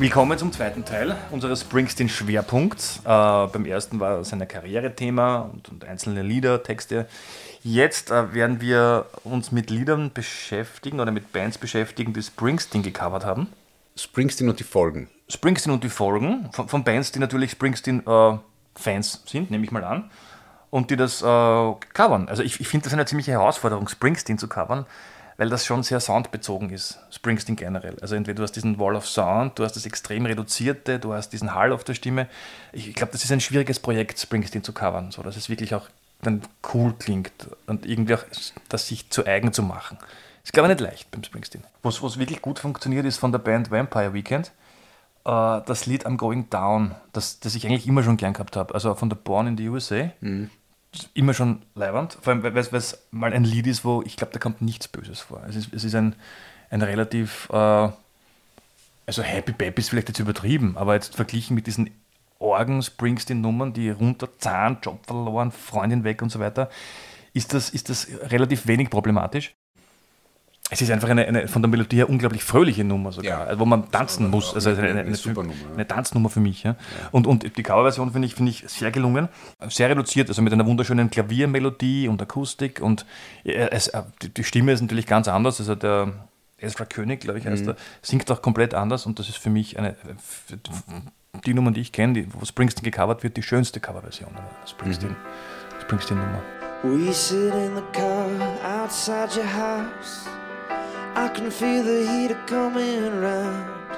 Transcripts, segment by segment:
Willkommen zum zweiten Teil unseres Springsteen-Schwerpunkts. Äh, beim ersten war sein Karriere-Thema und, und einzelne Lieder, Texte. Jetzt äh, werden wir uns mit Liedern beschäftigen oder mit Bands beschäftigen, die Springsteen gecovert haben. Springsteen und die Folgen. Springsteen und die Folgen von, von Bands, die natürlich Springsteen-Fans sind, nehme ich mal an, und die das äh, covern. Also ich, ich finde das eine ziemliche Herausforderung, Springsteen zu covern, weil das schon sehr soundbezogen ist, Springsteen generell. Also entweder du hast diesen Wall of Sound, du hast das extrem reduzierte, du hast diesen Hall auf der Stimme. Ich, ich glaube, das ist ein schwieriges Projekt, Springsteen zu covern, so dass es wirklich auch dann cool klingt und irgendwie auch das sich zu eigen zu machen. Ist, glaube ich, nicht leicht beim Springsteen. Was, was wirklich gut funktioniert, ist von der Band Vampire Weekend äh, das Lied I'm Going Down, das, das ich eigentlich immer schon gern gehabt habe. Also von der Born in the USA. Ist Immer schon leibernd. Vor allem, weil es mal ein Lied ist, wo ich glaube, da kommt nichts Böses vor. Es ist, es ist ein, ein relativ, äh, also Happy Baby ist vielleicht jetzt übertrieben, aber jetzt verglichen mit diesen Orgen-Springsteen-Nummern, die runterzahlen, Job verloren, Freundin weg und so weiter, ist das, ist das relativ wenig problematisch. Es ist einfach eine, eine von der Melodie her unglaublich fröhliche Nummer sogar, Ja. wo man tanzen muss. Also eine, eine, eine super Nummer, ja. eine Tanznummer für mich. Ja. Und, und die Coverversion finde ich, finde ich sehr gelungen, sehr reduziert, also mit einer wunderschönen Klaviermelodie und Akustik und äh, es, äh, die, Stimme ist natürlich ganz anders. Also der Ezra König, glaube ich, heißt Mhm. er, singt auch komplett anders und das ist für mich eine, für die Nummern, die ich kenne, wo Springsteen gecovert wird, die schönste Coverversion einer Springsteen, Mhm. Springsteen-Nummer. We sit in the car outside your house. I can feel the heat coming round.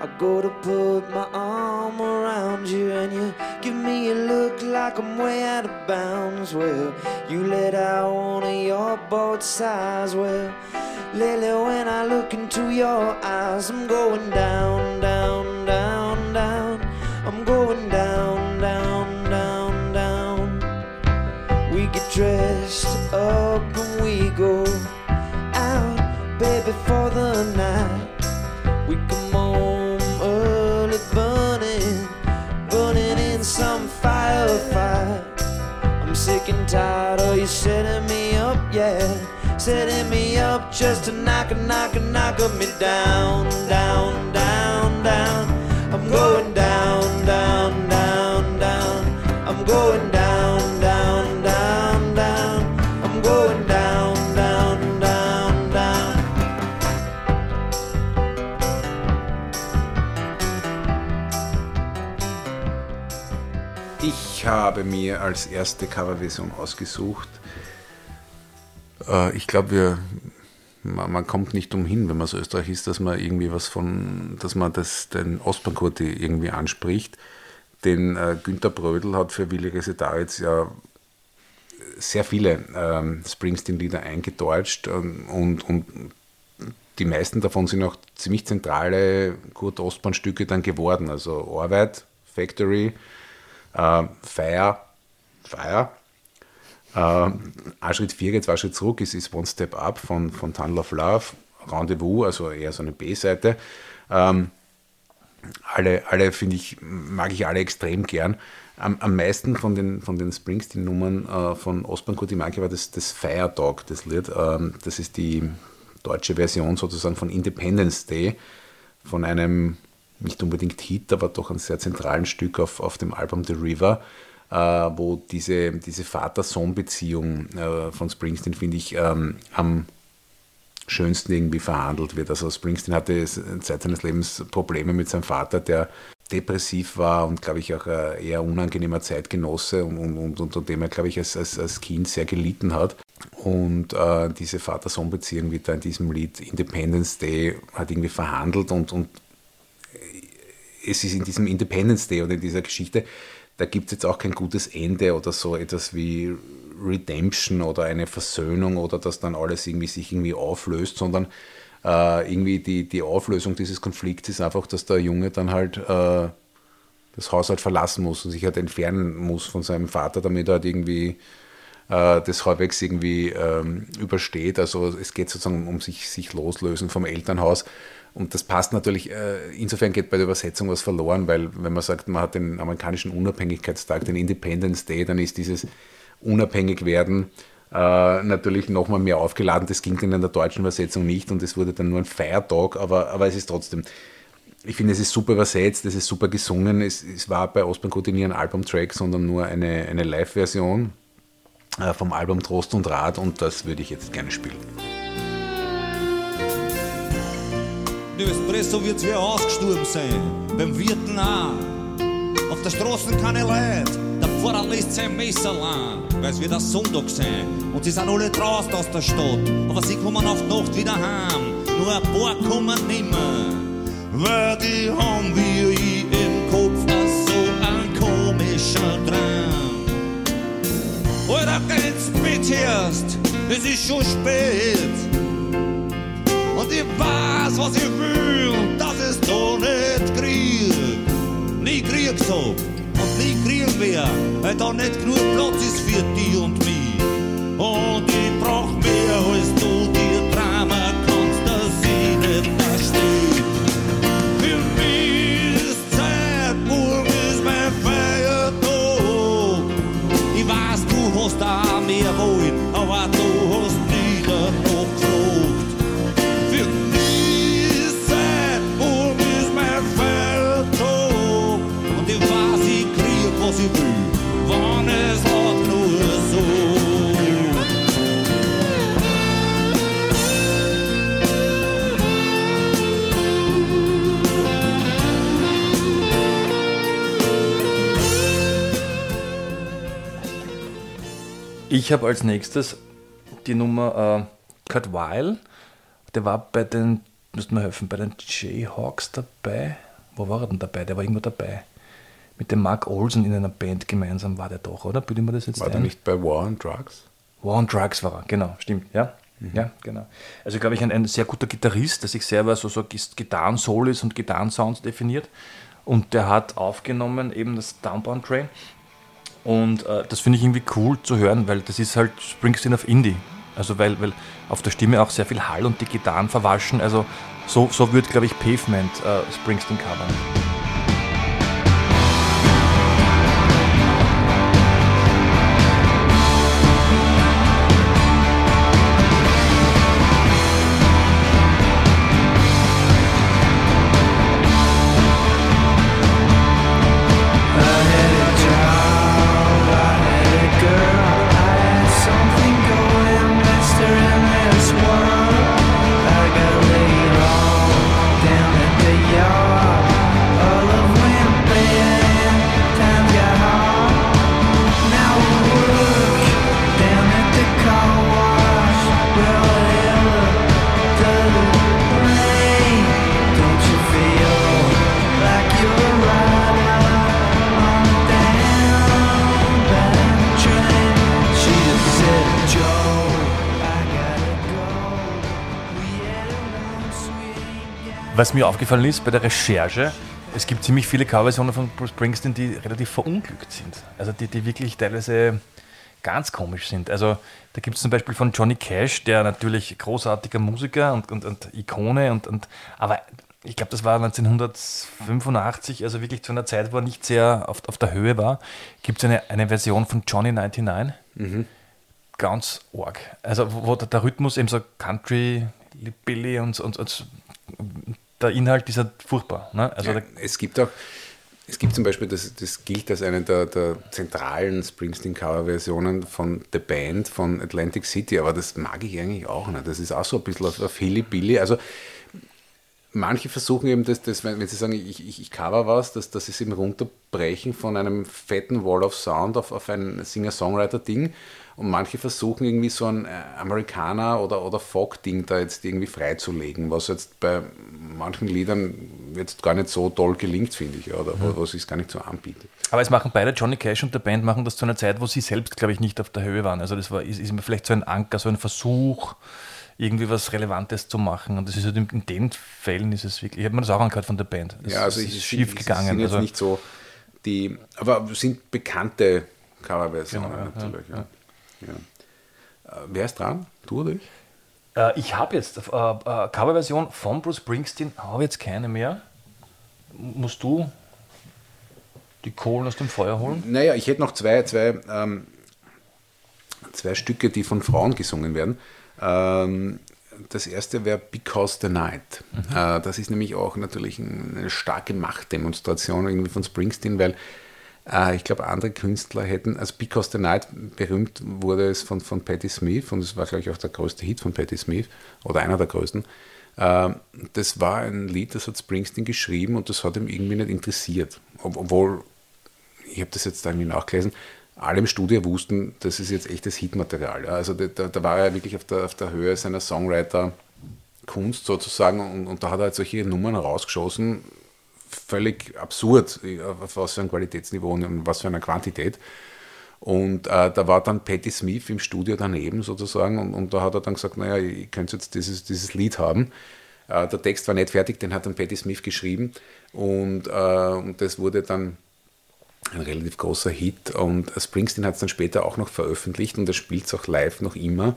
I go to put my arm around you, and you give me a look like I'm way out of bounds. Well, you let out one of your both sides. Well, lately when I look into your eyes, I'm going down, down, down, down. I'm going down, down, down, down. We get dressed setting me up, yeah, setting me up just to knock, knock, knock me down, down, down, down. I'm going down, down, down, down. I'm going down, down, down, down. I'm going down, down, down, down. Ich habe mir als erste Coverversion ausgesucht. Äh, ich glaube, wir man, man kommt nicht umhin, wenn man so Österreich ist, dass man irgendwie was von, dass man das, den Ostbankurti irgendwie anspricht. Den äh, Günter Brödel hat für Willi Resetaritz ja sehr viele ähm, Springsteen-Lieder eingedeutscht ähm, und, und die meisten davon sind auch ziemlich zentrale Kurt Ostbahn-Stücke dann geworden. Also Arbeit, Factory, äh, Fire, Fire. Äh, ein Schritt vier geht zwei Schritt zurück, ist, ist One Step Up von, von Tunnel of Love, Rendezvous, also eher so eine B-Seite. Ähm, alle, alle finde ich, mag ich alle extrem gern. Am, am meisten von den, von den Springsteen-Nummern äh, von Osman Kutimanke war das, das Fire Dog, das Lied. Ähm, das ist die deutsche Version sozusagen von Independence Day, von einem nicht unbedingt Hit, aber doch einem sehr zentralen Stück auf, auf dem Album The River, wo diese, diese Vater-Sohn-Beziehung äh, von Springsteen, finde ich, ähm, am schönsten irgendwie verhandelt wird. Also Springsteen hatte seit seines Lebens Probleme mit seinem Vater, der depressiv war und, glaube ich, auch ein eher unangenehmer Zeitgenosse und, und, und unter dem er, glaube ich, als, als, als Kind sehr gelitten hat. Und äh, diese Vater-Sohn-Beziehung wird da in diesem Lied Independence Day hat irgendwie verhandelt und, und es ist in diesem Independence Day oder in dieser Geschichte, da gibt es jetzt auch kein gutes Ende oder so etwas wie Redemption oder eine Versöhnung oder dass dann alles irgendwie sich irgendwie auflöst, sondern äh, irgendwie die, die Auflösung dieses Konflikts ist einfach, dass der Junge dann halt äh, das Haus halt verlassen muss und sich halt entfernen muss von seinem Vater, damit er halt irgendwie äh, das halbwegs irgendwie ähm, übersteht. Also es geht sozusagen um sich, sich loslösen vom Elternhaus. Und das passt natürlich, äh, insofern geht bei der Übersetzung was verloren, weil wenn man sagt, man hat den amerikanischen Unabhängigkeitstag, den Independence Day, dann ist dieses unabhängig werden äh, natürlich nochmal mehr aufgeladen. Das ging dann in der deutschen Übersetzung nicht und es wurde dann nur ein Feiertag, aber, aber es ist trotzdem, ich finde, es ist super übersetzt, es ist super gesungen. Es, es war bei Osman nie ein Albumtrack, sondern nur eine, eine Live-Version äh, vom Album Trost und Rat und das würde ich jetzt gerne spielen. Espresso wird wer ausgestorben sein, beim Wirten auch. Auf der Straße keine Leute, der Pfarrer lässt sein Messer lang, weil es wird ein Sonntag sein. Und sie sind alle draußen aus der Stadt, aber sie kommen auf die Nacht wieder heim. Nur ein paar kommen nimmer, weil die haben wie ich im Kopf so ein komischer Traum. Oder geht's mit erst, es ist schon spät. Ich weiß, was ich will, das ist doch nicht Krieg. Nie Krieg so und nie kriegen wir, weil da nicht genug Platz ist für die und mich. Und ich brauch mehr als du Ich habe als nächstes die Nummer äh, Kurt Weil. Der war bei den, müsst mir helfen, bei den Jayhawks dabei. Wo war er denn dabei? Der war irgendwo dabei. Mit dem Mark Olsen in einer Band gemeinsam war der doch, oder? Bitte mir das jetzt War der ein? nicht bei War on Drugs? War on Drugs war er, genau, stimmt, ja. Ja, genau. Also glaube ich ein, ein sehr guter Gitarrist, der sich selber so, so Gitarren-Solos und Gitarrensounds definiert. Und der hat aufgenommen eben das Downbound Train. Und äh, das finde ich irgendwie cool zu hören, weil das ist halt Springsteen auf Indie. Also weil, weil auf der Stimme auch sehr viel Hall und die Gitarren verwaschen. Also so, so wird, glaube ich, Pavement äh, Springsteen covern. Was mir aufgefallen ist bei der Recherche, es gibt ziemlich viele Coverversionen von Bruce Springsteen, die relativ verunglückt sind. Also die, die wirklich teilweise ganz komisch sind. Also da gibt es zum Beispiel von Johnny Cash, der natürlich großartiger Musiker und, und, und Ikone und, und aber ich glaube, das war 1985, also wirklich zu einer Zeit, wo er nicht sehr auf, auf der Höhe war, gibt es eine, eine Version von Johnny 99. Ganz arg. Also wo, wo der, der Rhythmus eben so Country, Billy und, und, und der Inhalt ist halt furchtbar. Ne? Also Ja, es gibt auch, es gibt zum Beispiel, das, das gilt als eine der, der zentralen Springsteen-Cover-Versionen von The Band von Atlantic City, aber das mag ich eigentlich auch nicht. Das ist auch so ein bisschen auf, auf Hilly-Billy. Also manche versuchen eben, das, das, wenn, wenn sie sagen, ich, ich, ich cover was, dass, dass sie es eben runterbrechen von einem fetten Wall of Sound auf, auf ein Singer-Songwriter-Ding. Und manche versuchen irgendwie so ein äh, Amerikaner- oder, oder Folk-Ding da jetzt irgendwie freizulegen, was jetzt bei manchen Liedern jetzt gar nicht so toll gelingt, finde ich, oder mhm. was es gar nicht so anbietet. Aber es machen beide, Johnny Cash und der Band machen das zu einer Zeit, wo sie selbst, glaube ich, nicht auf der Höhe waren. Also das war, ist, ist vielleicht so ein Anker, so ein Versuch, irgendwie was Relevantes zu machen. Und das ist halt in, den Fällen ist es wirklich, ich habe mir das auch angehört von der Band. Es, ja, also es ist schief gegangen. Sind jetzt also, nicht so die, aber sind bekannte Coverversionen genau, natürlich. Ja, ja. Ja. Äh, wer ist dran? Du oder ich? Äh, ich habe jetzt äh, äh, Coverversion von Bruce Springsteen, habe jetzt keine mehr. Musst du die Kohlen aus dem Feuer holen? Naja, ich hätte noch zwei, zwei, ähm, zwei Stücke, die von Frauen gesungen werden. Ähm, das erste wäre Because the Night. Mhm. Äh, das ist nämlich auch natürlich eine starke Machtdemonstration irgendwie von Springsteen, weil ich glaube, andere Künstler hätten, also Because the Night, berühmt wurde es von, von Patti Smith und es war, glaube ich, auch der größte Hit von Patti Smith oder einer der größten. Äh, das war ein Lied, das hat Springsteen geschrieben und das hat ihm irgendwie nicht interessiert. Obwohl, ich habe das jetzt irgendwie nachgelesen, alle im Studio wussten, das ist jetzt echtes Hitmaterial. Also da, da war er wirklich auf der, auf der Höhe seiner Songwriter-Kunst sozusagen und, und, da hat er halt solche Nummern rausgeschossen, völlig absurd, auf was für ein Qualitätsniveau und was für eine Quantität. Und äh, da war dann Patti Smith im Studio daneben sozusagen und, und da hat er dann gesagt, naja, ich könnte jetzt dieses, dieses Lied haben. Äh, der Text war nicht fertig, den hat dann Patti Smith geschrieben und, äh, und das wurde dann ein relativ großer Hit. Und Springsteen hat es dann später auch noch veröffentlicht und er spielt es auch live noch immer.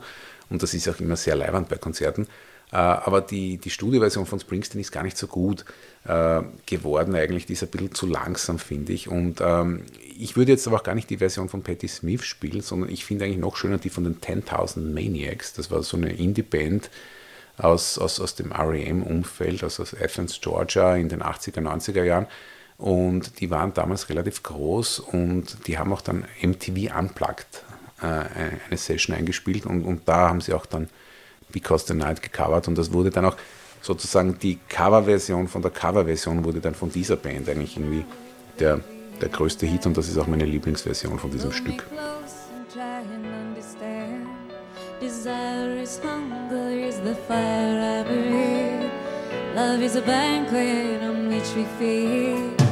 Und das ist auch immer sehr leibend bei Konzerten. Äh, aber die, die Studioversion von Springsteen ist gar nicht so gut äh, geworden eigentlich. Die ist ein bisschen zu langsam, finde ich. Und ähm, ich würde jetzt aber auch gar nicht die Version von Patti Smith spielen, sondern ich finde eigentlich noch schöner die von den 10.000 Maniacs. Das war so eine Indie-Band aus, aus, aus dem REM-Umfeld, also aus Athens, Georgia in den 80er, 90er Jahren. Und die waren damals relativ groß und die haben auch dann MTV Unplugged äh, eine Session eingespielt und, und da haben sie auch dann Because the Night gecovert und das wurde dann auch sozusagen die Coverversion von der Coverversion wurde dann von dieser Band eigentlich irgendwie der, der größte Hit und das ist auch meine Lieblingsversion von diesem Stück. Love is a banquet on which we feed.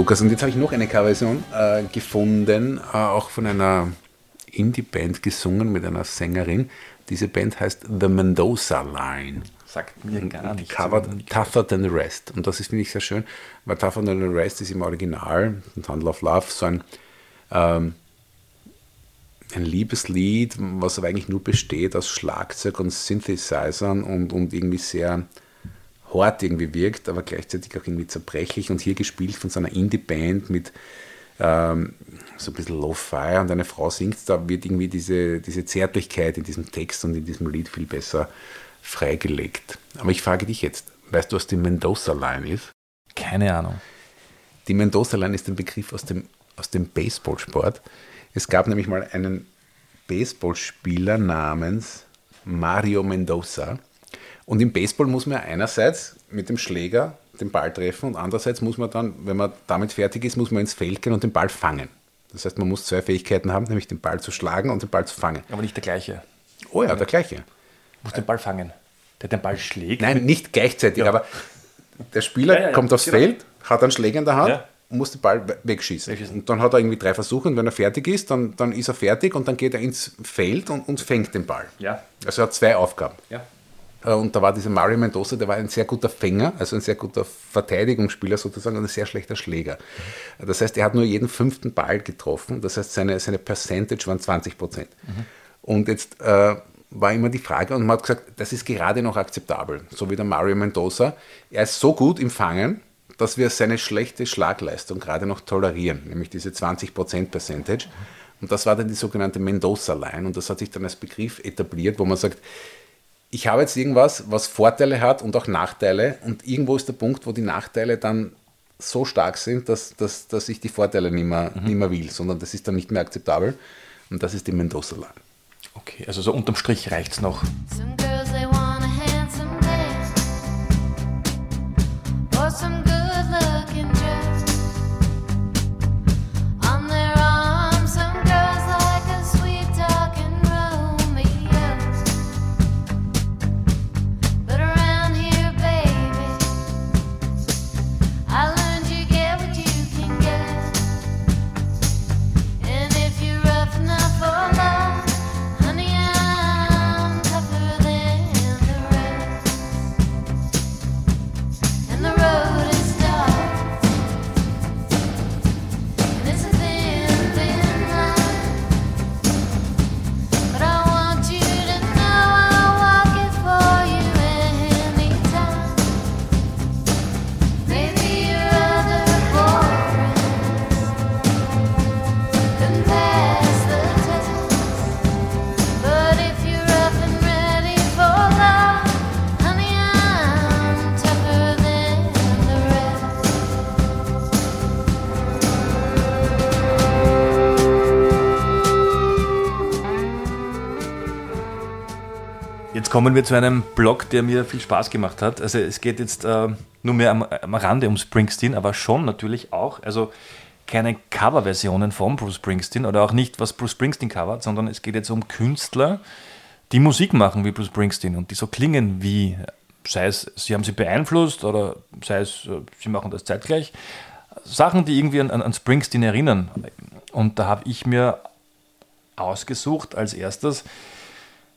Lukas. Und jetzt habe ich noch eine Coverversion äh, gefunden, äh, auch von einer Indie-Band gesungen mit einer Sängerin. Diese Band heißt The Mendoza Line. Sagt mir gar nichts. Covered Tougher Than the Rest. Und das ist, finde ich, sehr schön, weil Tougher Than the Rest ist im Original, Handle of Love, so ein, ähm, ein Liebeslied, was aber eigentlich nur besteht aus Schlagzeug und Synthesizern und, und irgendwie sehr hart irgendwie wirkt, aber gleichzeitig auch irgendwie zerbrechlich und hier gespielt von so einer Indie-Band mit ähm, so ein bisschen Lo-Fi und eine Frau singt, da wird irgendwie diese, diese Zärtlichkeit in diesem Text und in diesem Lied viel besser freigelegt. Aber ich frage dich jetzt, weißt du, was die Mendoza Line ist? Keine Ahnung. Die Mendoza-Line ist ein Begriff aus dem, aus dem Baseballsport. Es gab nämlich mal einen Baseballspieler namens Mario Mendoza. Und im Baseball muss man einerseits mit dem Schläger den Ball treffen und andererseits muss man dann, wenn man damit fertig ist, muss man ins Feld gehen und den Ball fangen. Das heißt, man muss zwei Fähigkeiten haben, nämlich den Ball zu schlagen und den Ball zu fangen. Aber nicht der gleiche. Oh ja, der gleiche. Du musst den Ball fangen. Der den Ball schlägt. Nein, nicht gleichzeitig, aber der Spieler Ja, ja, ja, kommt aufs genau. Feld, hat einen Schläger in der Hand Ja. und muss den Ball we- wegschießen. Wegschießen. Und dann hat er irgendwie drei Versuche und wenn er fertig ist, dann, dann ist er fertig und dann geht er ins Feld und, und fängt den Ball. Ja. Also er hat zwei Aufgaben. Ja. Äh, Und da war dieser Mario Mendoza, der war ein sehr guter Fänger, also ein sehr guter Verteidigungsspieler sozusagen und ein sehr schlechter Schläger. Das heißt, er hat nur jeden fünften Ball getroffen. Das heißt, seine, seine Percentage waren 20 Prozent. Und jetzt äh, war immer die Frage und man hat gesagt, das ist gerade noch akzeptabel, so wie der Mario Mendoza. Er ist so gut im Fangen, dass wir seine schlechte Schlagleistung gerade noch tolerieren, nämlich diese 20 Prozent Percentage. Und das war dann die sogenannte Mendoza-Line und das hat sich dann als Begriff etabliert, wo man sagt, ich habe jetzt irgendwas, was Vorteile hat und auch Nachteile und irgendwo ist der Punkt, wo die Nachteile dann so stark sind, dass, dass, dass ich die Vorteile nicht mehr, nicht mehr will, sondern das ist dann nicht mehr akzeptabel und das ist die Mendoza-Line. Okay, also so unterm Strich reicht es noch. Some kommen wir zu einem Blog, der mir viel Spaß gemacht hat. Also es geht jetzt äh, nur mehr am, am Rande um Springsteen, aber schon natürlich auch. Also keine Coverversionen von Bruce Springsteen oder auch nicht, was Bruce Springsteen covert, sondern es geht jetzt um Künstler, die Musik machen wie Bruce Springsteen und die so klingen wie, sei es, sie haben sie beeinflusst oder sei es, äh, sie machen das zeitgleich. Sachen, die irgendwie an, an an Springsteen erinnern. Und da habe ich mir ausgesucht als erstes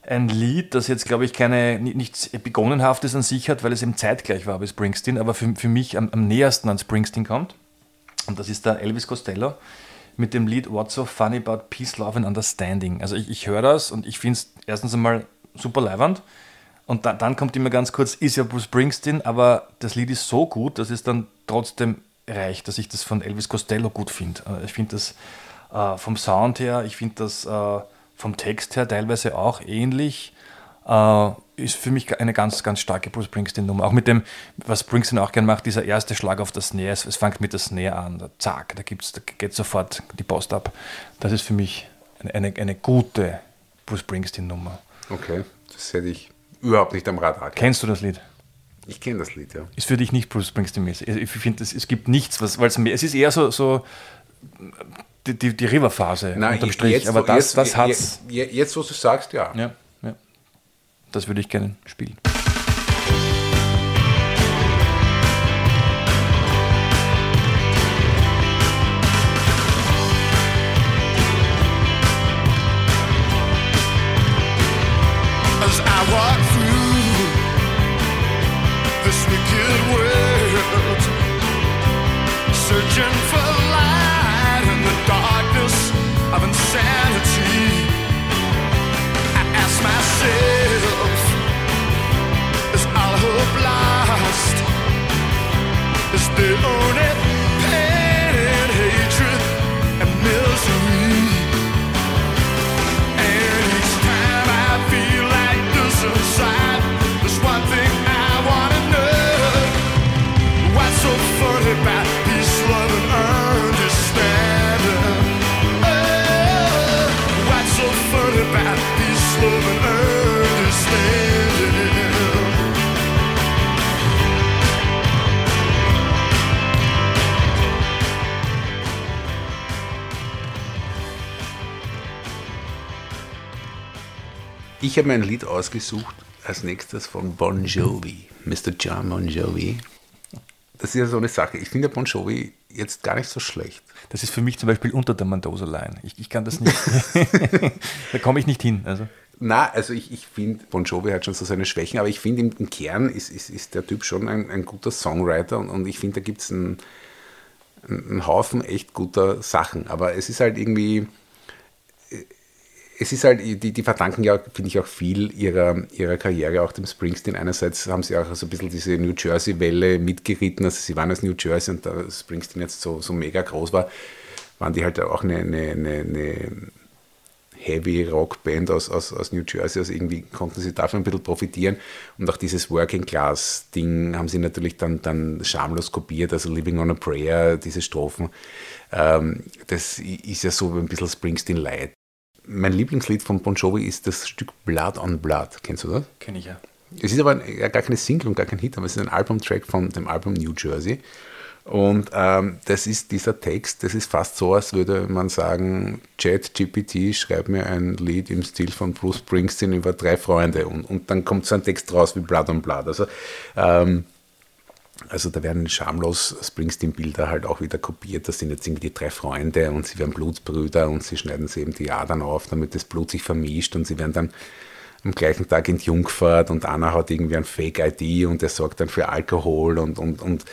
ein Lied, das jetzt, glaube ich, keine, ni- nichts Begonenhaftes an sich hat, weil es eben zeitgleich war wie Springsteen, aber für, für mich am, am nähersten an Springsteen kommt. Und das ist der Elvis Costello mit dem Lied What's So Funny About Peace, Love and Understanding. Also ich, ich höre das und ich finde es erstens einmal super leiwand. Und dann, dann kommt immer ganz kurz, ist ja Bruce Springsteen, aber das Lied ist so gut, dass es dann trotzdem reicht, dass ich das von Elvis Costello gut finde. Äh, Ich finde das äh, vom Sound her, ich finde das äh, vom Text her teilweise auch ähnlich. Äh, ist für mich eine ganz, ganz starke Bruce Springsteen-Nummer. Auch mit dem, was Springsteen auch gern macht, dieser erste Schlag auf das Snare. Es, es fängt mit der Snare an, da, zack, da, gibt's, da geht sofort die Post ab. Das ist für mich eine, eine, eine gute Bruce Springsteen-Nummer. Okay, das hätte ich überhaupt nicht am Radar. gehabt. Kennst du das Lied? Ich kenne das Lied, ja. Ist für dich nicht Bruce Springsteen-mäßig. Ich finde, es, es gibt nichts, was, weil es mehr, es ist eher so, so die, die, die River-Phase unterm Strich. jetzt, Aber das, jetzt, das hat's. je- je- Jetzt, wo du sagst, ja. Ja, ja. Das würde ich gerne spielen. Ich habe mir ein Lied ausgesucht als nächstes von Bon Jovi, Mr. John Bon Jovi. Das ist ja so eine Sache. Ich finde Bon Jovi jetzt gar nicht so schlecht. Das ist für mich zum Beispiel unter der Mendoza-Line. Ich, ich kann das nicht. da komme ich nicht hin. Also. Na, also ich, ich finde, Bon Jovi hat schon so seine Schwächen, aber ich finde im, im Kern ist, ist, ist der Typ schon ein, ein guter Songwriter und, und ich finde, da gibt es einen, einen Haufen echt guter Sachen. Aber es ist halt irgendwie, es ist halt, die, die verdanken ja, finde ich, auch viel ihrer, ihrer Karriere, auch dem Springsteen. Einerseits haben sie auch so ein bisschen diese New Jersey-Welle mitgeritten, also sie waren aus New Jersey und da Springsteen jetzt so, so mega groß war, waren die halt auch eine, eine, eine, eine Heavy Rock Band aus, aus, aus New Jersey, also irgendwie konnten sie davon ein bisschen profitieren. Und auch dieses Working Class Ding haben sie natürlich dann, dann schamlos kopiert, also Living on a Prayer, diese Strophen, ähm, das ist ja so ein bisschen Springsteen Light. Mein Lieblingslied von Bon Jovi ist das Stück Blood on Blood, kennst du das? Kenne ich ja. Es ist aber gar keine Single und gar kein Hit, aber es ist ein Albumtrack von dem Album New Jersey. Und ähm, das ist dieser Text, das ist fast so, als würde man sagen, Chat GPT schreibt mir ein Lied im Stil von Bruce Springsteen über drei Freunde und, und dann kommt so ein Text raus wie Blood on Blood. Also, ähm, also da werden schamlos Springsteen-Bilder halt auch wieder kopiert. Das sind jetzt irgendwie die drei Freunde und sie werden Blutsbrüder und sie schneiden sie eben die Adern auf, damit das Blut sich vermischt und sie werden dann am gleichen Tag entjungfert und Anna hat irgendwie ein Fake-ID und der sorgt dann für Alkohol und, und, und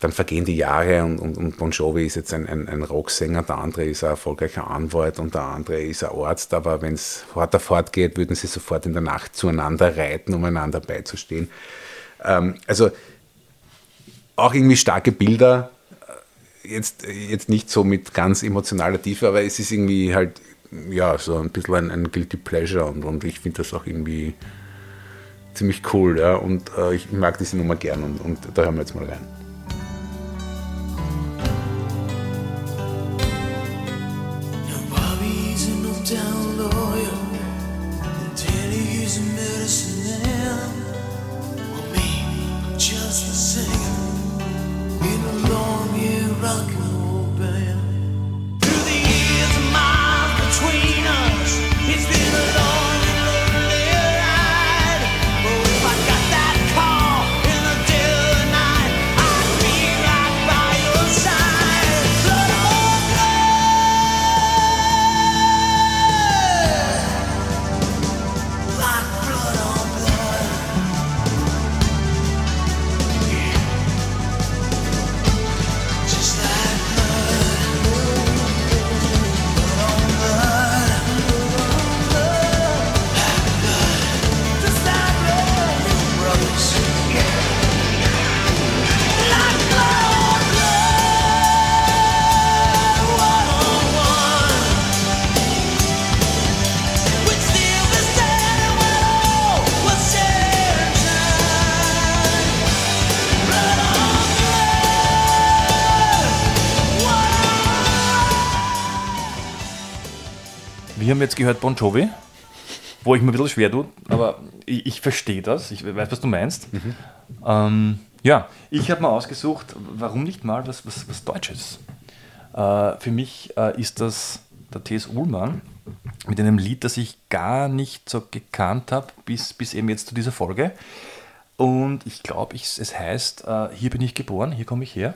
dann vergehen die Jahre und, und, und Bon Jovi ist jetzt ein, ein, ein Rocksänger, der andere ist ein erfolgreicher Anwalt und der andere ist ein Arzt, aber wenn es harter fortgeht, würden sie sofort in der Nacht zueinander reiten, um einander beizustehen. Ähm, also auch irgendwie starke Bilder, jetzt, jetzt nicht so mit ganz emotionaler Tiefe, aber es ist irgendwie halt, ja, so ein bisschen ein, ein Guilty Pleasure und, und ich finde das auch irgendwie ziemlich cool, ja, und äh, ich mag diese Nummer gern und, und da hören wir jetzt mal rein. Wir haben jetzt gehört Bon Jovi, wo ich mir ein bisschen schwer tue, aber ich, ich verstehe das, ich weiß, was du meinst. Ähm, ja, ich habe mal ausgesucht, warum nicht mal was, was, was Deutsches. Äh, für mich äh, ist das der T.S. Ullmann mit einem Lied, das ich gar nicht so gekannt habe, bis, bis eben jetzt zu dieser Folge. Und ich glaube, es heißt, äh, hier bin ich geboren, hier komme ich her.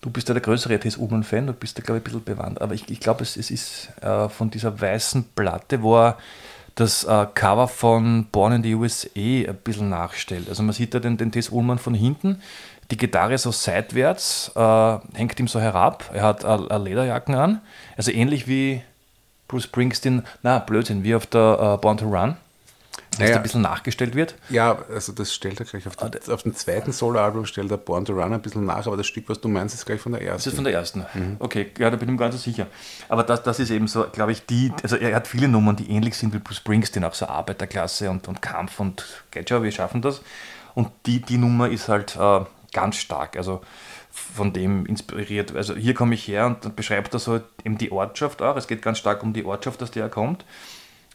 Du bist ja der größere T.S. Ullmann-Fan, du bist da, glaube ich, ein bisschen bewandt. Aber ich, ich glaube, es, es ist äh, von dieser weißen Platte, wo er das äh, Cover von Born in the USA ein bisschen nachstellt. Also man sieht da den, den T.S. Ullmann von hinten, die Gitarre so seitwärts, äh, hängt ihm so herab, er hat äh, Lederjacken an, also ähnlich wie Bruce Springsteen, na Blödsinn, wie auf der äh, Born to Run, Naja. da ein bisschen nachgestellt wird. Ja, also das stellt er gleich auf, den, auf dem zweiten Soloalbum stellt er Born to Run ein bisschen nach, aber das Stück, was du meinst, ist gleich von der Das ersten. ist von der ersten. Okay, ja, da bin ich mir ganz so sicher. Aber das, das ist eben so, glaube ich, die, also er hat viele Nummern, die ähnlich sind wie Bruce Springsteen, auch so Arbeiterklasse und, und Kampf und schon, wir schaffen das. Und die, die Nummer ist halt äh, ganz stark, also von dem inspiriert. Also hier komme ich her und dann beschreibt er so eben die Ortschaft auch. Es geht ganz stark um die Ortschaft, aus der er kommt.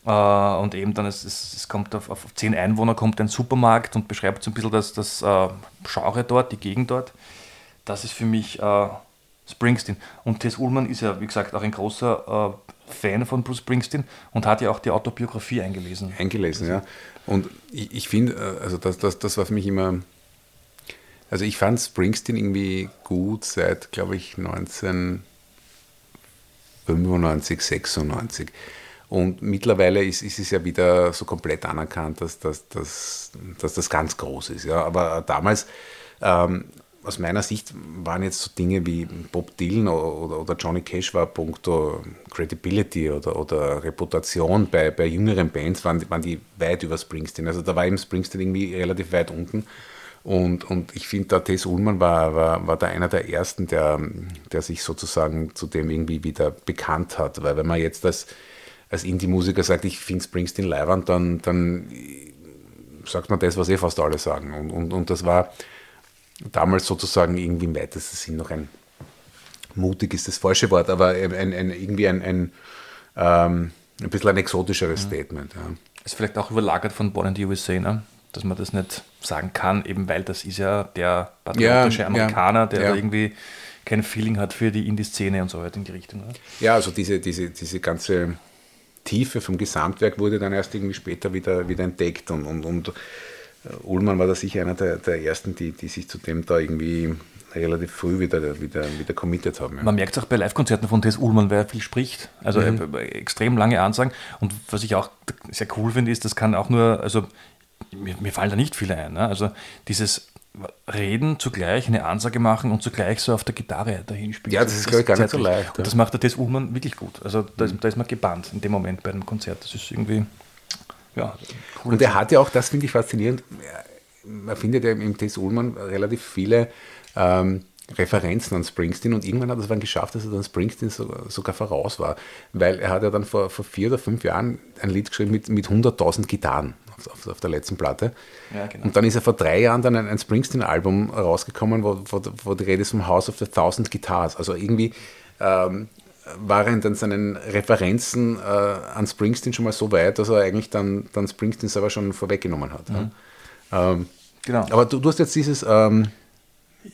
Äh, und eben dann, es, es, es kommt auf, auf zehn Einwohner kommt ein Supermarkt und beschreibt so ein bisschen das, das äh, Genre dort, die Gegend dort. Das ist für mich äh, Springsteen. Und Tess Ullmann ist ja, wie gesagt, auch ein großer Fan von Bruce Springsteen und hat ja auch die Autobiografie eingelesen. eingelesen, ja. Und ich, ich finde, also das, das, das war für mich immer, also ich fand Springsteen irgendwie gut seit, glaube ich, 1995, 96. Und mittlerweile ist, ist es ja wieder so komplett anerkannt, dass, dass, dass, dass das ganz groß ist. Ja. Aber damals, ähm, aus meiner Sicht, waren jetzt so Dinge wie Bob Dylan oder, oder Johnny Cash war puncto Credibility oder, oder Reputation bei, bei jüngeren Bands, waren, waren die weit über Springsteen. Also da war eben Springsteen irgendwie relativ weit unten. Und, und ich finde, der Tess Ullmann war, war, war da einer der ersten, der, der sich sozusagen zu dem irgendwie wieder bekannt hat. Weil wenn man jetzt als, als Indie-Musiker sagt, ich finde Springsteen leiwand, dann, dann sagt man das, was eh fast alle sagen. Und, und, und das war damals sozusagen irgendwie im weitesten Sinn noch ein, mutig ist das falsche Wort, aber ein, ein, irgendwie ein, ein, ähm, ein bisschen ein exotischeres Statement. Ja. Ist vielleicht auch überlagert von Born in the USA, ne? dass man das nicht sagen kann, eben weil das ist ja der patriotische Ja, Amerikaner, ja, der irgendwie kein Feeling hat für die Indie-Szene und so weiter in die Richtung. Ne? Ja, also diese, diese, diese ganze Tiefe vom Gesamtwerk wurde dann erst irgendwie später wieder, wieder entdeckt und, und, und äh, Ullmann war da sicher einer der, der ersten, die, die sich zu dem da irgendwie relativ früh wieder, wieder, wieder committed haben. Ja. Man merkt es auch bei Live-Konzerten von Tess Ullmann, wer viel spricht. Also Mhm. äh, extrem lange Ansagen. Und was ich auch sehr cool finde, ist, das kann auch nur, also mir, mir fallen da nicht viele ein. Ne? Also dieses Reden zugleich, eine Ansage machen und zugleich so auf der Gitarre dahin spielen. Ja, das ist, glaub ich, gar nicht so leicht, Und das macht der Tess Ullmann wirklich gut. Also da ist, da ist man gebannt in dem Moment bei einem Konzert. Das ist irgendwie, ja, cool. Und er hat ja auch, das finde ich faszinierend, man findet ja im Tess Ullmann relativ viele ähm, Referenzen an Springsteen und irgendwann hat er es dann geschafft, dass er dann Springsteen so, sogar voraus war, weil er hat ja dann vor, vor vier oder fünf Jahren ein Lied geschrieben mit, mit 100.000 Gitarren auf, auf, der letzten Platte. Ja, genau. Und dann ist er vor drei Jahren dann ein, ein Springsteen-Album rausgekommen, wo, wo, wo die Rede ist vom House of the Thousand Guitars. Also irgendwie ähm, war er in dann seinen Referenzen äh, an Springsteen schon mal so weit, dass er eigentlich dann, dann Springsteen selber schon vorweggenommen hat. Ja. Ähm, Genau. aber du, du hast jetzt dieses, ähm,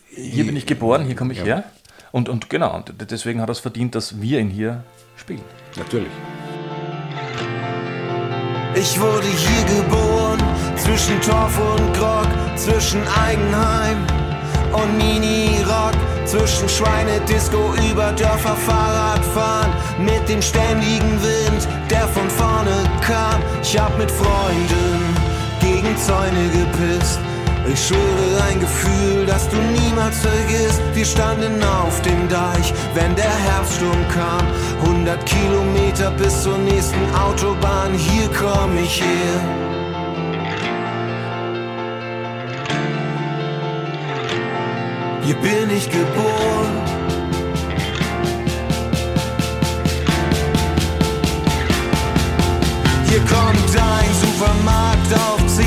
hier bin ich geboren, hier komme ich her. Und, und genau, und deswegen hat er es verdient, dass wir ihn hier spielen. natürlich. Ich wurde hier geboren, zwischen Torf und Grog, zwischen Eigenheim und Mini-Rock, zwischen Schweinedisco über Dörfer Fahrradfahren, mit dem ständigen Wind, der von vorne kam. Ich hab mit Freunden gegen Zäune gepisst. Ich schwöre ein Gefühl, das du niemals vergisst. Wir standen auf dem Deich, wenn der Herbststurm kam. 100 Kilometer bis zur nächsten Autobahn, hier komm ich her. Hier bin ich geboren. Hier kommt ein Supermarkt auf 10 Personen, die in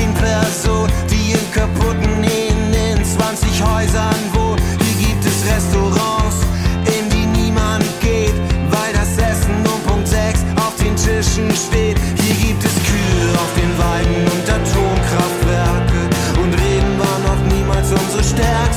kaputten Ehen in 20 Häusern wohnen. Hier gibt es Restaurants, in die niemand geht, weil das Essen um Punkt 6 auf den Tischen steht. Hier gibt es Kühe auf den Weiden und Atomkraftwerke. Und reden war noch niemals unsere Stärke.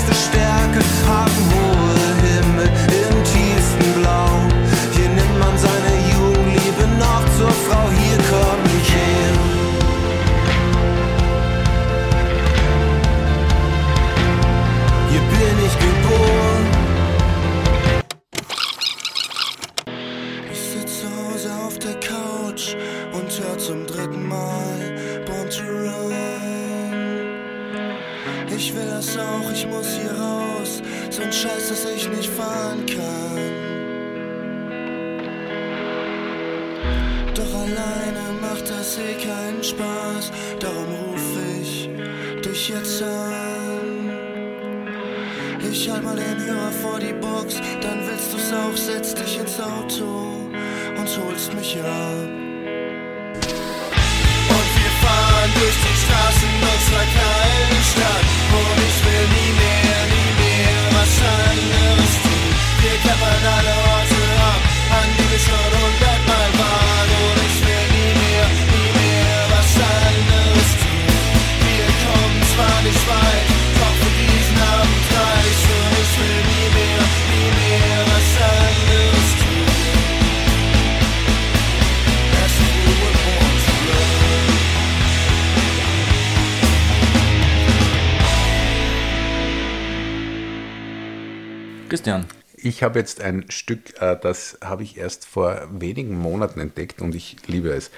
Ich habe jetzt ein Stück, äh, das habe ich erst vor wenigen Monaten entdeckt und ich liebe es.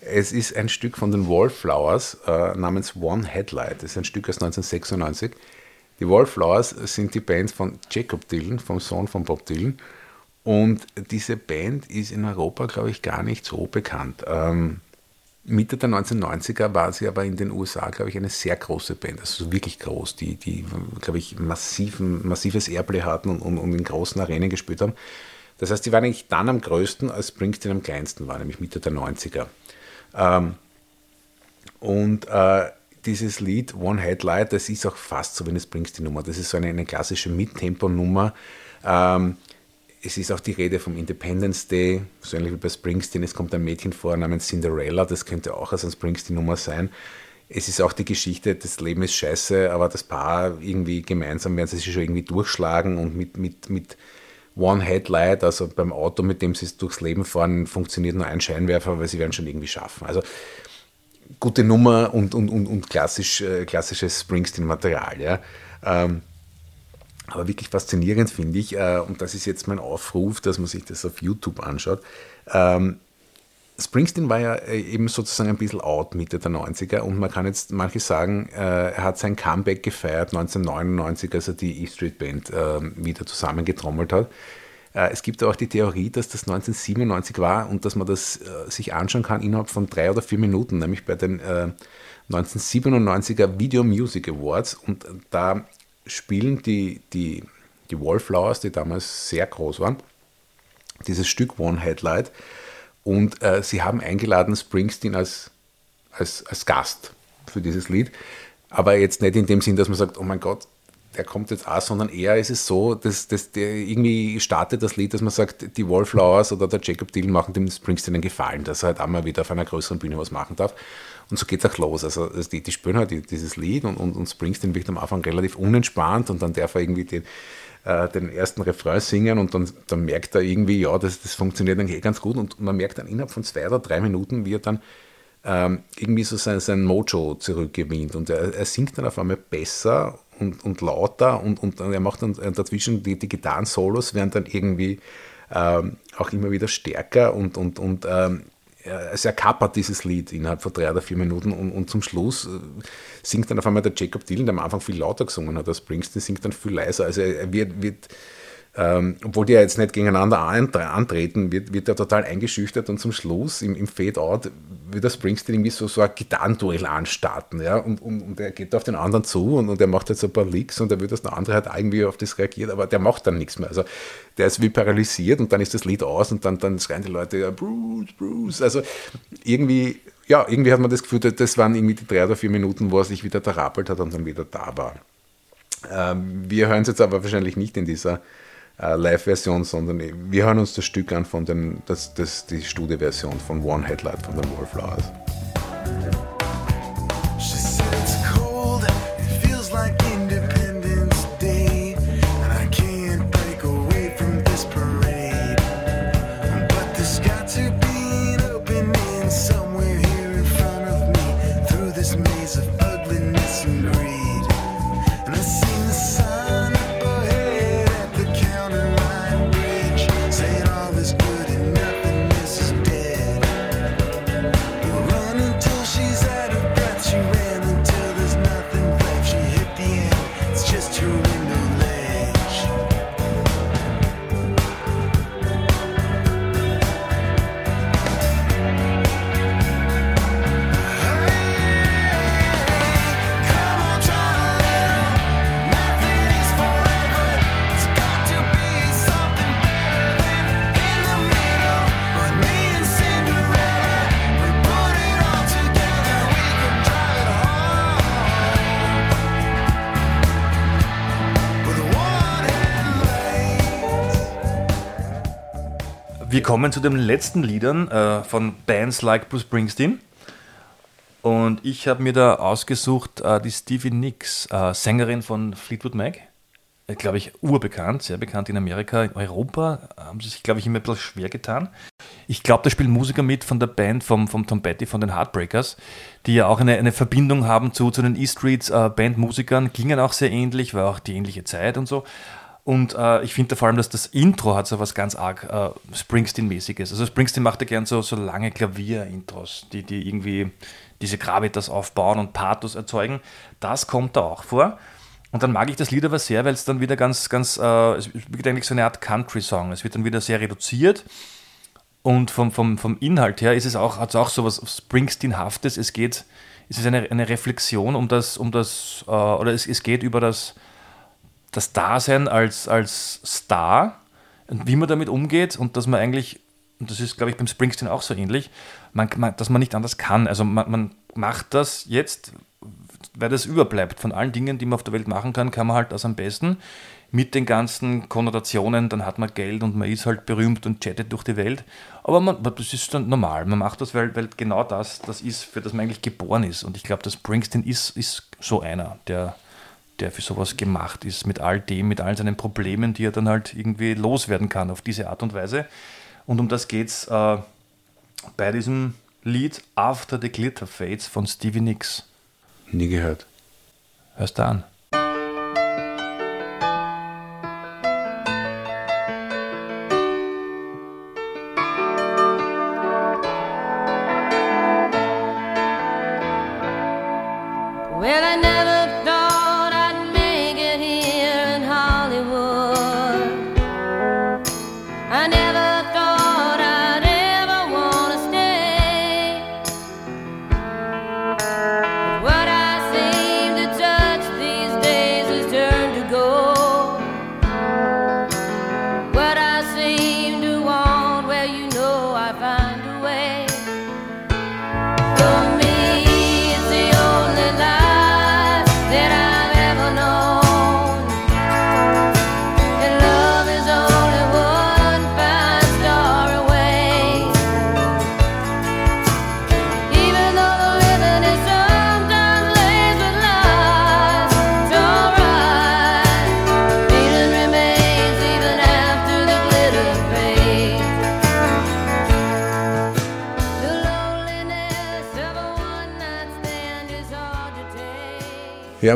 Es ist ein Stück von den Wallflowers äh, namens One Headlight. Das ist ein Stück aus 1996. Die Wallflowers sind die Band von Jacob Dylan, vom Sohn von Bob Dylan. Und diese Band ist in Europa, glaube ich, gar nicht so bekannt. Ähm, Mitte der 1990er war sie aber in den USA, glaube ich, eine sehr große Band, also wirklich groß, die, die glaube ich, massiven, massives Airplay hatten und, und, in großen Arenen gespielt haben. Das heißt, die waren eigentlich dann am größten, als Springsteen am kleinsten war, nämlich Mitte der 90er. Ähm, und äh, dieses Lied One Headlight, das ist auch fast so wie eine Springsteen-Nummer. Das ist so eine, eine klassische Mittempo-Nummer. Ähm, es ist auch die Rede vom Independence Day, so ähnlich wie bei Springsteen. Es kommt ein Mädchen vor namens Cinderella, das könnte auch als eine Springsteen-Nummer sein. Es ist auch die Geschichte, das Leben ist scheiße, aber das Paar irgendwie gemeinsam werden sie sich schon irgendwie durchschlagen und mit, mit, mit One Headlight, also beim Auto, mit dem sie durchs Leben fahren, funktioniert nur ein Scheinwerfer, weil sie werden schon irgendwie schaffen. Also gute Nummer und, und, und, und klassisch, äh, klassisches Springsteen-Material. Ja. Ähm, aber wirklich faszinierend finde ich, äh, und das ist jetzt mein Aufruf, dass man sich das auf YouTube anschaut. Ähm, Springsteen war ja äh, eben sozusagen ein bisschen out Mitte der 90er und man kann jetzt manche sagen, äh, er hat sein Comeback gefeiert 1999, als er die E Street Band äh, wieder zusammengetrommelt hat. Äh, es gibt auch die Theorie, dass das 1997 war und dass man das äh, sich anschauen kann innerhalb von drei oder vier Minuten, nämlich bei den äh, 1997er Video Music Awards und da spielen die, die, die Wallflowers, die damals sehr groß waren, dieses Stück One Headlight und äh, sie haben eingeladen Springsteen als, als, als Gast für dieses Lied, aber jetzt nicht in dem Sinn, dass man sagt, oh mein Gott, der kommt jetzt auch, sondern eher ist es so, dass, dass der irgendwie startet das Lied, dass man sagt, die Wallflowers oder der Jacob Dylan machen dem Springsteen einen Gefallen, dass er halt einmal wieder auf einer größeren Bühne was machen darf. Und so geht es auch los. Also also die, die spielen halt dieses Lied und, und, und Springsteen wird am Anfang relativ unentspannt und dann darf er irgendwie den, äh, den ersten Refrain singen und dann, dann merkt er irgendwie, ja, das, das funktioniert dann eh ganz gut und man merkt dann innerhalb von zwei oder drei Minuten, wie er dann ähm, irgendwie so sein, sein Mojo zurückgewinnt und er, er singt dann auf einmal besser und, und lauter und, und er macht dann dazwischen die, die Gitarren-Solos werden dann irgendwie ähm, auch immer wieder stärker und, und, und ähm, also er kappert dieses Lied innerhalb von drei oder vier Minuten und, und zum Schluss äh, singt dann auf einmal der Jacob Dylan, der am Anfang viel lauter gesungen hat als Springsteen, singt dann viel leiser. Also er wird, wird ähm, obwohl die ja jetzt nicht gegeneinander antreten, wird, wird er total eingeschüchtert und zum Schluss im, im Fade-Out wird der Springsteen irgendwie so, so ein Gitarrenduell anstarten. Ja? Und, und, und er geht auf den anderen zu und, und er macht jetzt ein paar Licks und er wird, dass der andere halt irgendwie auf das reagiert, aber der macht dann nichts mehr. Also der ist wie paralysiert und dann ist das Lied aus und dann, dann schreien die Leute, ja, Bruce, Bruce. Also irgendwie, ja, irgendwie hat man das Gefühl, das waren irgendwie die drei oder vier Minuten, wo er sich wieder terapelt hat und dann wieder da war. Ähm, wir hören es jetzt aber wahrscheinlich nicht in dieser äh, Live-Version, sondern wir hören uns das Stück an von den, das, das, die Studioversion von One Headlight von den Wallflowers. Kommen zu den letzten Liedern äh, von Bands like Bruce Springsteen. Und ich habe mir da ausgesucht äh, die Stevie Nicks, äh, Sängerin von Fleetwood Mac. Äh, glaube ich, urbekannt, sehr bekannt in Amerika. In Europa haben sie sich, glaube ich, immer bisschen schwer getan. Ich glaube, da spielen Musiker mit von der Band vom, vom Tom Petty, von den Heartbreakers, die ja auch eine, eine Verbindung haben zu, zu den E-Streets äh, klingen auch sehr ähnlich, war auch die ähnliche Zeit und so. Und äh, ich finde vor allem, dass das Intro hat so was ganz arg äh, Springsteen-mäßiges. Also Springsteen macht ja gern so, so lange Klavier-Intros, die, die irgendwie diese Gravitas aufbauen und Pathos erzeugen. Das kommt da auch vor. Und dann mag ich das Lied aber sehr, weil es dann wieder ganz, ganz, äh, es wird eigentlich so eine Art Country-Song. Es wird dann wieder sehr reduziert. Und vom, vom, vom Inhalt her ist es auch, hat es auch so was Springsteen-haftes. Es geht, es ist eine, eine Reflexion um das, um das, äh, oder es, es geht über das, das Dasein als, als Star und wie man damit umgeht und dass man eigentlich, und das ist, glaube ich, beim Springsteen auch so ähnlich, man, man, dass man nicht anders kann. Also man, man macht das jetzt, weil das überbleibt. Von allen Dingen, die man auf der Welt machen kann, kann man halt das am besten. Mit den ganzen Konnotationen, dann hat man Geld und man ist halt berühmt und chattet durch die Welt. Aber man, das ist dann normal. Man macht das, weil, weil genau das, das ist, für das man eigentlich geboren ist. Und ich glaube, dass Springsteen ist, ist so einer, der, der für sowas gemacht ist, mit all dem, mit all seinen Problemen, die er dann halt irgendwie loswerden kann auf diese Art und Weise. Und um das geht's äh, bei diesem Lied After the Glitter Fades von Stevie Nicks. Nie gehört. Hörst du an?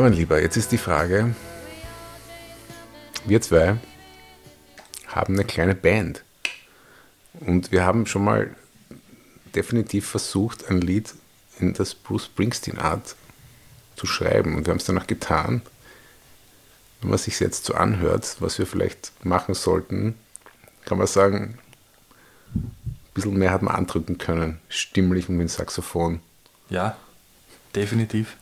Mein Lieber, jetzt ist die Frage, wir zwei haben eine kleine Band und wir haben schon mal definitiv versucht, ein Lied in das Bruce Springsteen-Art zu schreiben und wir haben es danach getan. Wenn man sich jetzt so anhört, was wir vielleicht machen sollten, kann man sagen, ein bisschen mehr hat man andrücken können, stimmlich und mit dem Saxophon. Ja, definitiv.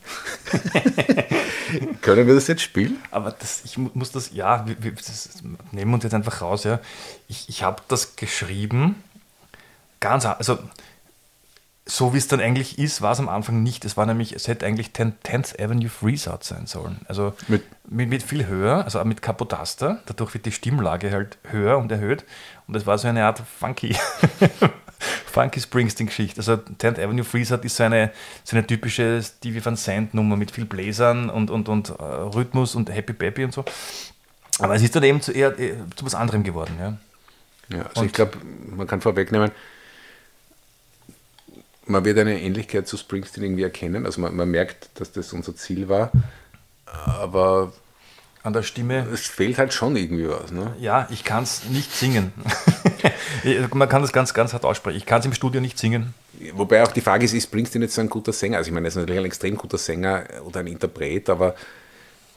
Können wir das jetzt spielen? Aber das, ich mu- muss das, ja, wir, wir, das nehmen wir uns jetzt einfach raus, ja. Ich, ich habe das geschrieben, ganz, also so wie es dann eigentlich ist, war es am Anfang nicht. Es war nämlich, es hätte eigentlich 10, 10th Avenue Freesout sein sollen. Also Mit- mit, mit, viel höher, also mit Capotaster. Dadurch wird die Stimmlage halt höher und erhöht. Und es war so eine Art funky, funky Springsteen-Geschichte. Also 10th Avenue Freesout ist so eine, so eine typische Stevie Van Sant-Nummer mit viel Bläsern und, und, und äh, Rhythmus und Happy Baby und so. Aber es ist dann eben zu, eher, eher zu was anderem geworden. Ja. Ja, also Und- ich glaube, man kann vorwegnehmen, man wird eine Ähnlichkeit zu Springsteen irgendwie erkennen. Also man, man merkt, dass das unser Ziel war. Aber An der Stimme es fehlt halt schon irgendwie was. Ne? Ja, ich kann es nicht singen. Man kann das ganz, ganz hart aussprechen. Ich kann es im Studio nicht singen. Wobei auch die Frage ist, ist Springsteen jetzt so ein guter Sänger? Also ich meine, er ist natürlich ein extrem guter Sänger oder ein Interpret, aber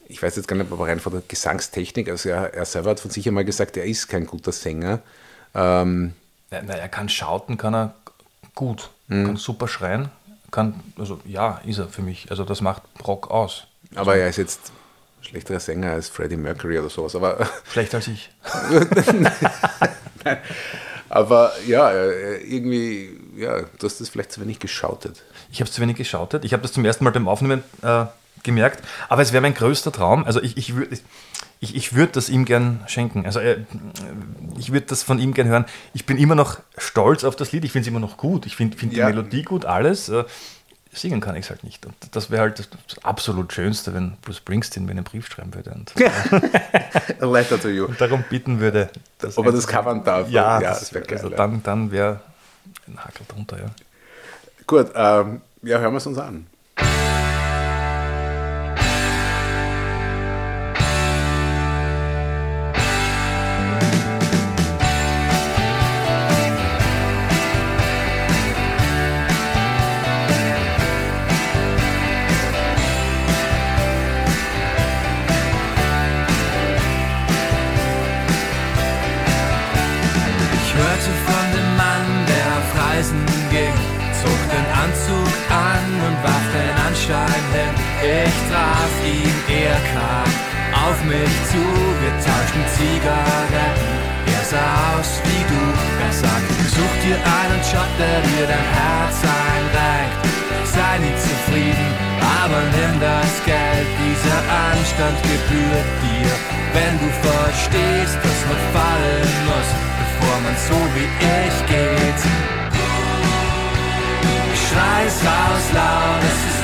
ich weiß jetzt gar nicht, aber rein von der Gesangstechnik, also er, er selber hat von sich einmal gesagt, er ist kein guter Sänger. Ähm, Ja, na, er kann schauten, kann er gut. Mhm. Kann super schreien. Kann, also ja, ist er für mich. Also das macht Rock aus. aber er ist jetzt schlechterer Sänger als Freddie Mercury oder sowas. Aber Schlechter als ich. Aber ja, äh, irgendwie, ja, du hast das vielleicht zu wenig geschautet. Ich habe zu wenig geschautet. Ich habe das zum ersten Mal beim Aufnehmen äh, gemerkt. Aber es wäre mein größter Traum. Also ich, ich würde ich, ich würd das ihm gern schenken. Also äh, ich würde das von ihm gern hören. Ich bin immer noch stolz auf das Lied. Ich finde es immer noch gut. Ich finde find Ja. die Melodie gut, alles. Äh, singen kann ich es halt nicht. Und das wäre halt das, das absolut Schönste, wenn Bruce Springsteen mir einen Brief schreiben würde und A letter to you. darum bitten würde. dass Ob er das covern darf. Ja, ja das, das wäre geil. also dann, dann wäre ein Hakel drunter, ja. Gut, ähm, ja, hören wir es uns an. Dir. Wenn du verstehst, dass man fallen muss, bevor man so wie ich geht. Ich schrei's raus laut, es ist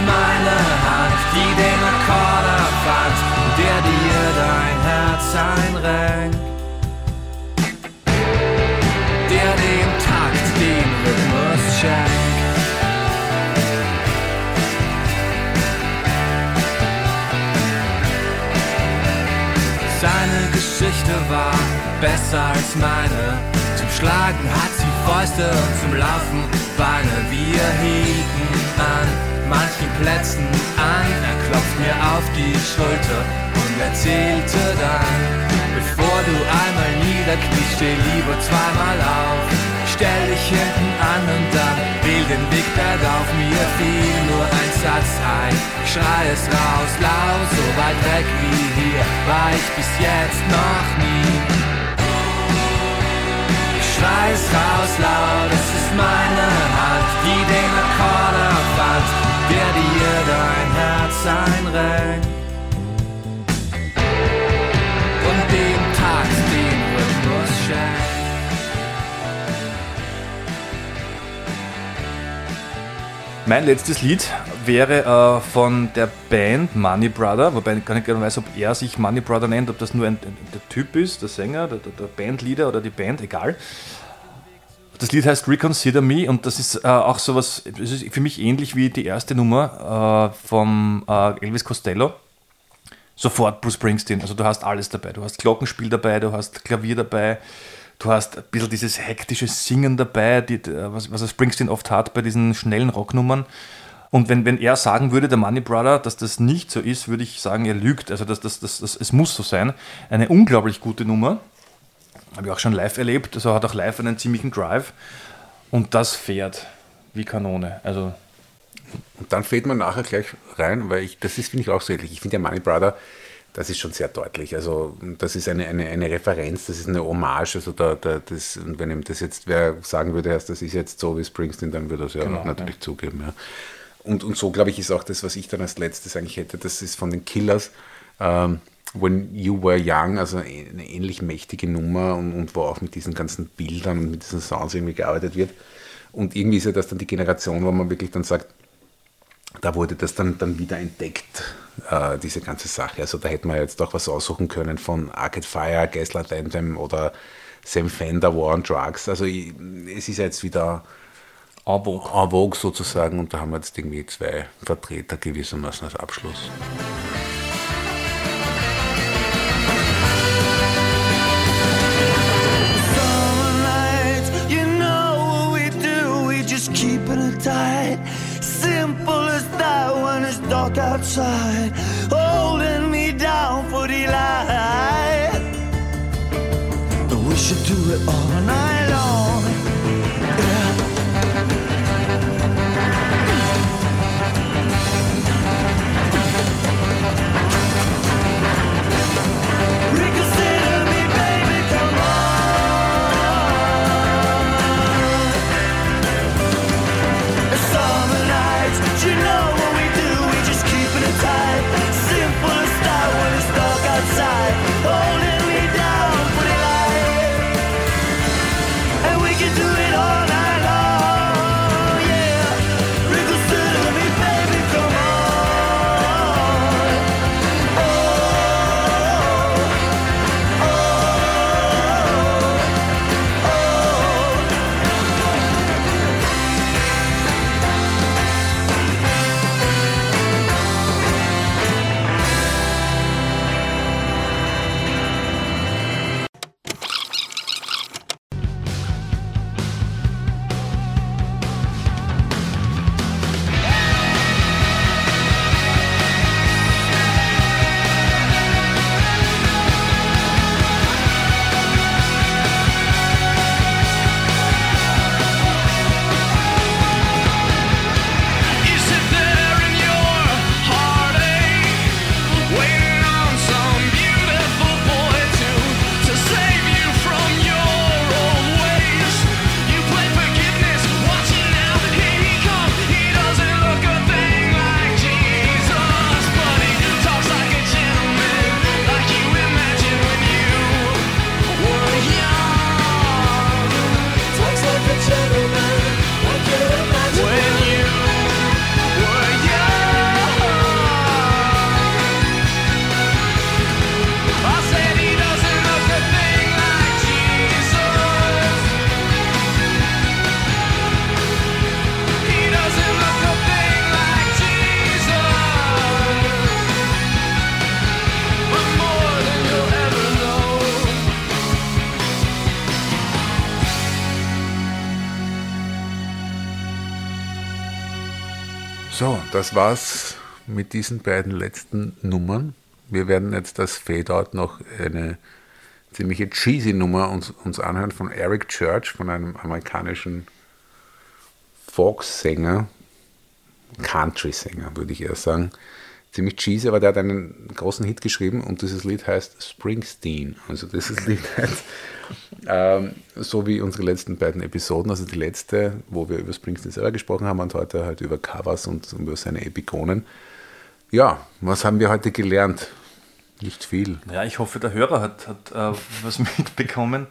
besser als meine. Zum Schlagen hat sie Fäuste und zum Laufen Beine. Wir hielten an manchen Plätzen an. Er klopft mir auf die Schulter und erzählte dann, bevor du einmal niederkniest, steh lieber zweimal auf. Stell dich hinten an und dann wähl den Weg bergauf. Mir fiel nur ein Satz ein. Schrei es raus, laut, so weit weg wie hier war ich bis jetzt noch nie. Ich schrei es raus laut, es ist meine Hand, die den Akkord erfand, der dir dein Herz einrenkt. Und dem Takt den Rhythmus schenkt. Mein letztes Lied wäre äh, von der Band Money Brother, wobei ich gar nicht genau weiß, ob er sich Money Brother nennt, ob das nur ein, ein, der Typ ist, der Sänger, der, der, der Bandleader oder die Band, egal. Das Lied heißt Reconsider Me und das ist äh, auch sowas, das ist für mich ähnlich wie die erste Nummer äh, vom äh, Elvis Costello. Sofort Bruce Springsteen, also du hast alles dabei. Du hast Glockenspiel dabei, du hast Klavier dabei, du hast ein bisschen dieses hektische Singen dabei, die, was, was Springsteen oft hat bei diesen schnellen Rocknummern. Und wenn, wenn er sagen würde, der Money Brother, dass das nicht so ist, würde ich sagen, er lügt. Also das, das, das, das, es muss so sein. Eine unglaublich gute Nummer. Habe ich auch schon live erlebt. Also hat auch live einen ziemlichen Drive. Und das fährt wie Kanone. Also Und dann fällt man nachher gleich rein, weil ich, das ist, finde ich auch so ähnlich. Ich finde, der Money Brother, das ist schon sehr deutlich. Also, das ist eine, eine, eine Referenz, das ist eine Hommage. Also, da, da, das, und wenn ihm das jetzt wer sagen würde, das ist jetzt so wie Springsteen, dann würde er es ja Genau, natürlich zugeben. Ja. Und, und so, glaube ich, ist auch das, was ich dann als letztes eigentlich hätte, das ist von den Killers. Ähm, When You Were Young, also eine ähnlich mächtige Nummer und, und wo auch mit diesen ganzen Bildern und mit diesen Sounds irgendwie gearbeitet wird. Und irgendwie ist ja das dann die Generation, wo man wirklich dann sagt, da wurde das dann, dann wieder entdeckt, äh, diese ganze Sache. Also da hätte man jetzt auch was aussuchen können von Arcade Fire, Gaslight Anthem oder Sam Fender, War on Drugs. Also es ist ja jetzt wieder en vogue. en vogue sozusagen und da haben wir jetzt irgendwie zwei Vertreter gewissermaßen als Abschluss. Summer nights, you know what we do, we just keeping it tight. Simple as that when it's dark outside, holding me down for the light. We should do it all night long. Das war's mit diesen beiden letzten Nummern. Wir werden jetzt das Fade-Out noch eine ziemliche cheesy Nummer uns, uns anhören von Eric Church, von einem amerikanischen Folksänger, Country-Sänger, würde ich eher sagen. Ziemlich cheesy, aber der hat einen großen Hit geschrieben und dieses Lied heißt Springsteen. Also dieses Lied heißt, ähm, so wie unsere letzten beiden Episoden, also die letzte, wo wir über Springsteen selber gesprochen haben und heute halt über Covers und über seine Epikonen. Ja, was haben wir heute gelernt? Nicht viel. Ja, ich hoffe, der Hörer hat, hat äh, was mitbekommen.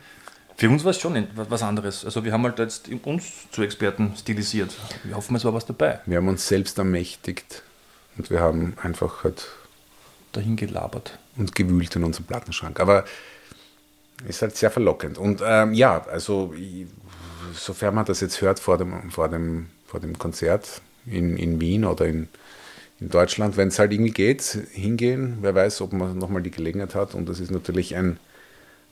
Für uns war es schon was anderes. Also wir haben halt jetzt uns zu Experten stilisiert. Wir hoffen, es war was dabei. Wir haben uns selbst ermächtigt und wir haben einfach halt Dahin gelabert. und gewühlt in unserem Plattenschrank. Aber ist halt sehr verlockend. Und ähm, ja, also sofern man das jetzt hört vor dem, vor dem, vor dem Konzert in, in Wien oder in, in Deutschland, wenn es halt irgendwie geht, hingehen, wer weiß, ob man nochmal die Gelegenheit hat. Und das ist natürlich ein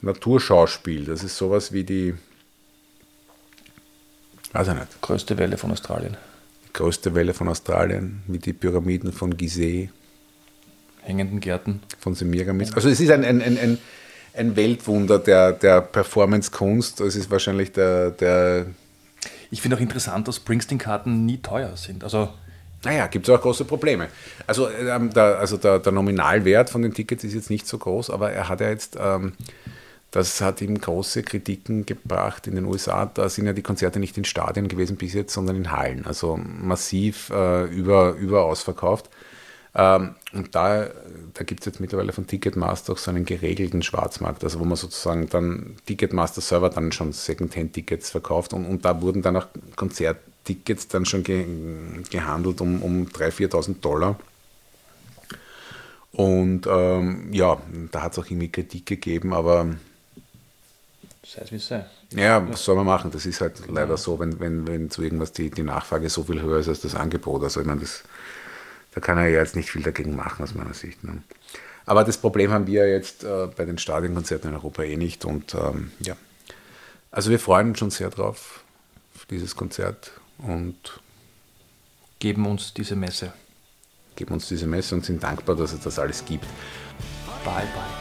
Naturschauspiel. Das ist sowas wie die, weiß ich nicht, Größte Welle von Australien. Größte Welle von Australien, wie die Pyramiden von Gizeh. Hängenden Gärten. von Semiramis. Also es ist ein, ein, ein, ein, ein Weltwunder der, der Performance-Kunst. Es ist wahrscheinlich der, der Ich finde auch interessant, dass Springsteen-Karten nie teuer sind. Also naja, gibt es auch große Probleme. Also, ähm, der, also der, der Nominalwert von den Tickets ist jetzt nicht so groß, aber er hat ja jetzt, ähm, das hat ihm große Kritiken gebracht in den USA. Da sind ja die Konzerte nicht in Stadien gewesen bis jetzt, sondern in Hallen. Also massiv äh, über, über ausverkauft. Ähm, und da, da gibt es jetzt mittlerweile von Ticketmaster auch so einen geregelten Schwarzmarkt, also wo man sozusagen dann Ticketmaster-Server dann schon Secondhand-Tickets verkauft und, und da wurden dann auch Konzerttickets dann schon ge gehandelt um, um 3.000, 4.000 Dollar. Und ähm, ja, da hat es auch irgendwie Kritik gegeben, aber sei es wie es sei. ja, was soll man machen? Das ist halt leider so, wenn, wenn, wenn zu irgendwas die, die Nachfrage so viel höher ist als das Angebot. Also ich meine, das, da kann er ja jetzt nicht viel dagegen machen, aus meiner Sicht. Ne? Aber das Problem haben wir jetzt äh, bei den Stadionkonzerten in Europa eh nicht. Und ähm, ja, also wir freuen uns schon sehr drauf, auf dieses Konzert und Geben uns diese Messe. geben uns diese Messe und sind dankbar, dass es das alles gibt. Bye, bye.